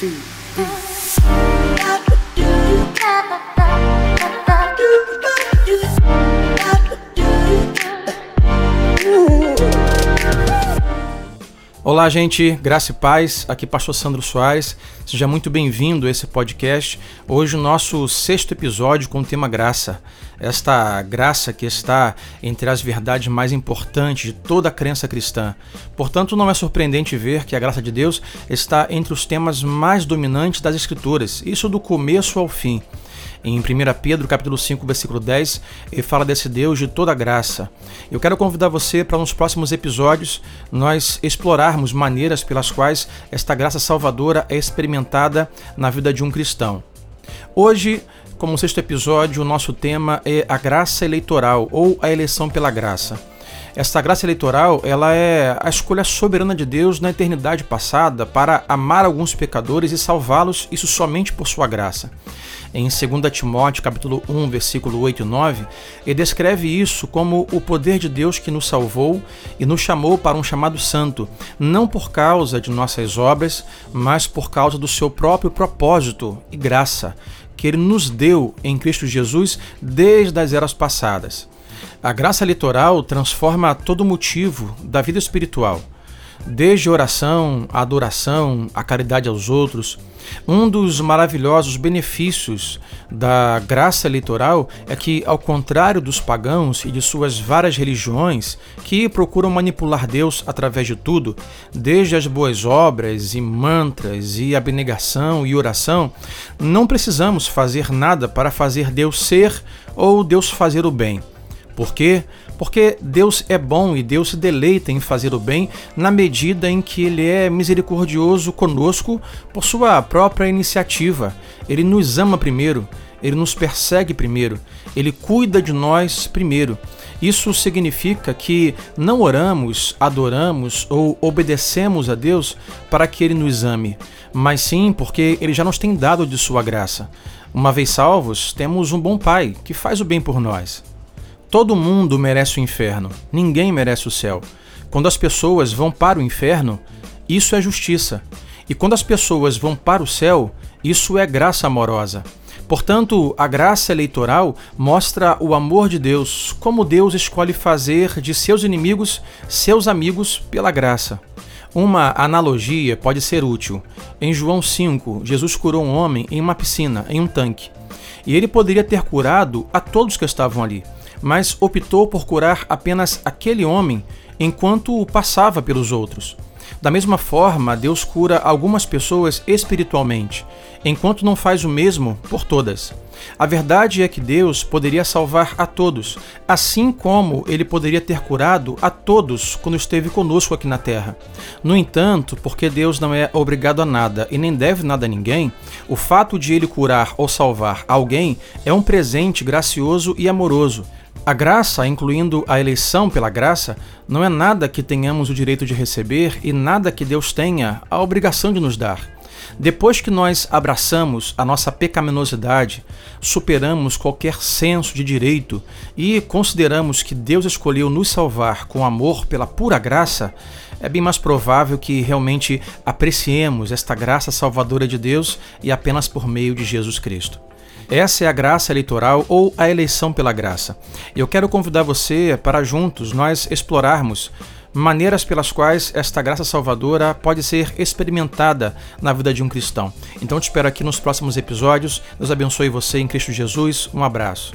two, three. Olá, gente, graça e paz. Aqui Pastor Sandro Soares. Seja muito bem-vindo a esse podcast. Hoje o nosso sexto episódio com o tema graça. Esta graça que está entre as verdades mais importantes de toda a crença cristã. Portanto, não é surpreendente ver que a graça de Deus está entre os temas mais dominantes das Escrituras, isso do começo ao fim. Em 1 Pedro capítulo 5, versículo 10, ele fala desse Deus de toda graça. Eu quero convidar você para nos próximos episódios nós explorarmos maneiras pelas quais esta graça salvadora é experimentada na vida de um cristão. Hoje, como sexto episódio, o nosso tema é a graça eleitoral ou a eleição pela graça. Esta graça eleitoral, ela é a escolha soberana de Deus na eternidade passada para amar alguns pecadores e salvá-los, isso somente por sua graça em 2 Timóteo capítulo 1, versículo 8 e 9, ele descreve isso como o poder de Deus que nos salvou e nos chamou para um chamado santo, não por causa de nossas obras, mas por causa do seu próprio propósito e graça, que ele nos deu em Cristo Jesus desde as eras passadas. A graça litoral transforma todo motivo da vida espiritual desde oração, adoração, a caridade aos outros. Um dos maravilhosos benefícios da graça eleitoral é que, ao contrário dos pagãos e de suas várias religiões que procuram manipular Deus através de tudo, desde as boas obras e mantras e abnegação e oração, não precisamos fazer nada para fazer Deus ser ou Deus fazer o bem. Por quê? Porque Deus é bom e Deus se deleita em fazer o bem na medida em que Ele é misericordioso conosco por sua própria iniciativa. Ele nos ama primeiro, Ele nos persegue primeiro, Ele cuida de nós primeiro. Isso significa que não oramos, adoramos ou obedecemos a Deus para que Ele nos ame, mas sim porque Ele já nos tem dado de Sua graça. Uma vez salvos, temos um bom Pai que faz o bem por nós. Todo mundo merece o inferno, ninguém merece o céu. Quando as pessoas vão para o inferno, isso é justiça. E quando as pessoas vão para o céu, isso é graça amorosa. Portanto, a graça eleitoral mostra o amor de Deus, como Deus escolhe fazer de seus inimigos seus amigos pela graça. Uma analogia pode ser útil. Em João 5, Jesus curou um homem em uma piscina, em um tanque. E ele poderia ter curado a todos que estavam ali mas optou por curar apenas aquele homem enquanto passava pelos outros. Da mesma forma, Deus cura algumas pessoas espiritualmente, enquanto não faz o mesmo por todas. A verdade é que Deus poderia salvar a todos, assim como ele poderia ter curado a todos quando esteve conosco aqui na terra. No entanto, porque Deus não é obrigado a nada e nem deve nada a ninguém, o fato de ele curar ou salvar alguém é um presente gracioso e amoroso a graça, incluindo a eleição pela graça, não é nada que tenhamos o direito de receber e nada que Deus tenha a obrigação de nos dar. Depois que nós abraçamos a nossa pecaminosidade, superamos qualquer senso de direito e consideramos que Deus escolheu nos salvar com amor pela pura graça, é bem mais provável que realmente apreciemos esta graça salvadora de Deus e apenas por meio de Jesus Cristo. Essa é a graça eleitoral ou a eleição pela graça. Eu quero convidar você para juntos nós explorarmos maneiras pelas quais esta graça salvadora pode ser experimentada na vida de um cristão. Então te espero aqui nos próximos episódios. Deus abençoe você em Cristo Jesus. Um abraço.